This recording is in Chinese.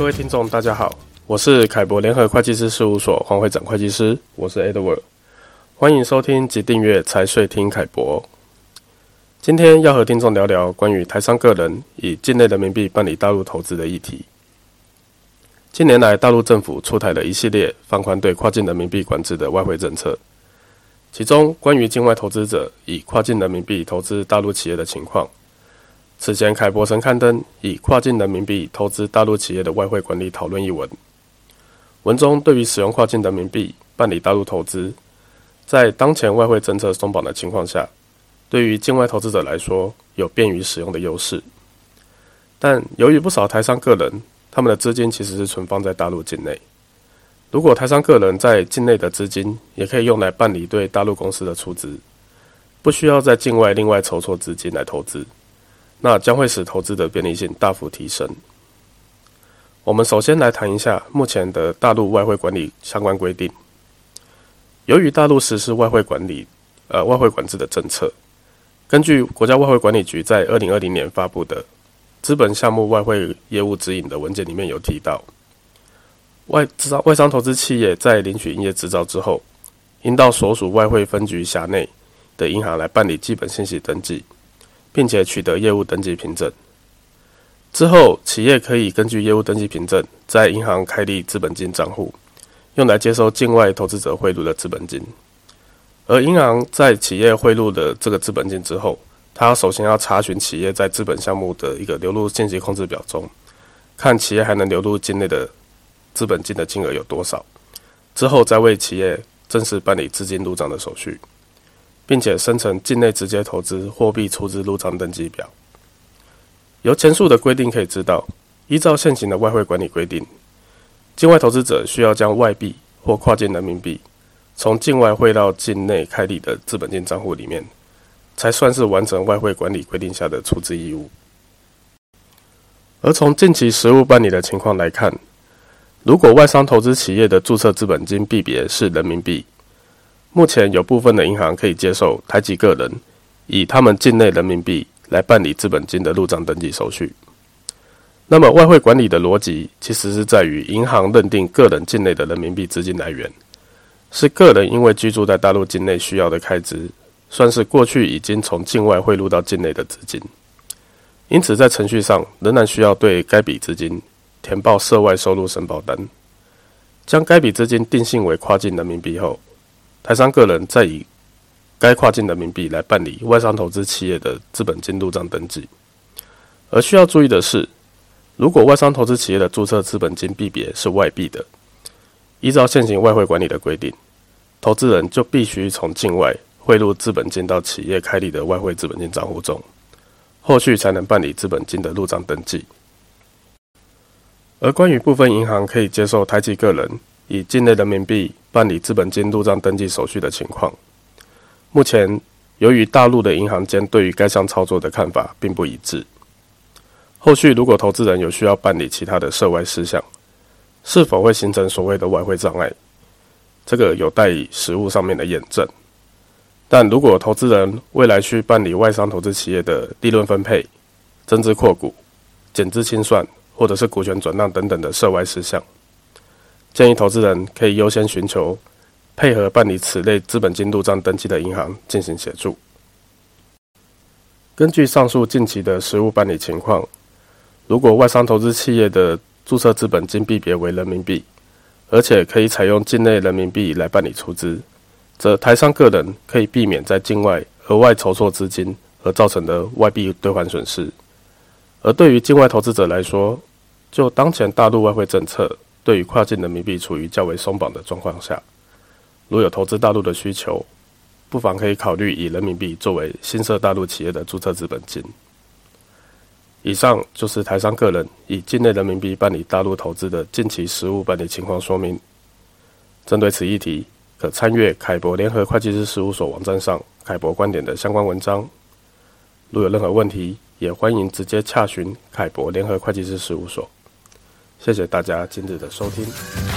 各位听众，大家好，我是凯博联合会计师事务所黄会长会计师，我是 Edward，欢迎收听及订阅财税听凯博。今天要和听众聊聊关于台商个人以境内人民币办理大陆投资的议题。近年来，大陆政府出台了一系列放宽对跨境人民币管制的外汇政策，其中关于境外投资者以跨境人民币投资大陆企业的情况。此前，凯博曾刊登以跨境人民币投资大陆企业的外汇管理讨论一文。文中对于使用跨境人民币办理大陆投资，在当前外汇政策松绑的情况下，对于境外投资者来说有便于使用的优势。但由于不少台商个人，他们的资金其实是存放在大陆境内。如果台商个人在境内的资金也可以用来办理对大陆公司的出资，不需要在境外另外筹措资金来投资。那将会使投资的便利性大幅提升。我们首先来谈一下目前的大陆外汇管理相关规定。由于大陆实施外汇管理，呃，外汇管制的政策，根据国家外汇管理局在二零二零年发布的《资本项目外汇业务指引》的文件里面有提到，外资外商投资企业在领取营业执照之后，应到所属外汇分局辖内的银行来办理基本信息登记。并且取得业务登记凭证之后，企业可以根据业务登记凭证，在银行开立资本金账户，用来接收境外投资者汇入的资本金。而银行在企业汇入的这个资本金之后，它首先要查询企业在资本项目的一个流入信息控制表中，看企业还能流入境内的资本金的金额有多少，之后再为企业正式办理资金入账的手续。并且生成境内直接投资货币出资入账登记表。由前述的规定可以知道，依照现行的外汇管理规定，境外投资者需要将外币或跨境人民币从境外汇到境内开立的资本金账户里面，才算是完成外汇管理规定下的出资义务。而从近期实务办理的情况来看，如果外商投资企业的注册资本金币别是人民币，目前有部分的银行可以接受台籍个人以他们境内人民币来办理资本金的入账登记手续。那么外汇管理的逻辑其实是在于银行认定个人境内的人民币资金来源是个人因为居住在大陆境内需要的开支，算是过去已经从境外汇入到境内的资金。因此在程序上仍然需要对该笔资金填报涉外收入申报单，将该笔资金定性为跨境人民币后。台商个人再以该跨境人民币来办理外商投资企业的资本金入账登记，而需要注意的是，如果外商投资企业的注册资本金币别是外币的，依照现行外汇管理的规定，投资人就必须从境外汇入资本金到企业开立的外汇资本金账户中，后续才能办理资本金的入账登记。而关于部分银行可以接受台籍个人以境内人民币办理资本金入账登记手续的情况，目前由于大陆的银行间对于该项操作的看法并不一致，后续如果投资人有需要办理其他的涉外事项，是否会形成所谓的外汇障碍，这个有待于实务上面的验证。但如果投资人未来需办理外商投资企业的利润分配、增资扩股、减资清算或者是股权转让等等的涉外事项，建议投资人可以优先寻求配合办理此类资本金入账登记的银行进行协助。根据上述近期的实务办理情况，如果外商投资企业的注册资本金币别为人民币，而且可以采用境内人民币来办理出资，则台商个人可以避免在境外额外筹措资金而造成的外币兑换损失。而对于境外投资者来说，就当前大陆外汇政策。对于跨境人民币处于较为松绑的状况下，如有投资大陆的需求，不妨可以考虑以人民币作为新设大陆企业的注册资本金。以上就是台商个人以境内人民币办理大陆投资的近期实务办理情况说明。针对此议题，可参阅凯博联合会计师事务所网站上凯博观点的相关文章。如有任何问题，也欢迎直接洽询凯博联合会计师事务所。谢谢大家今日的收听。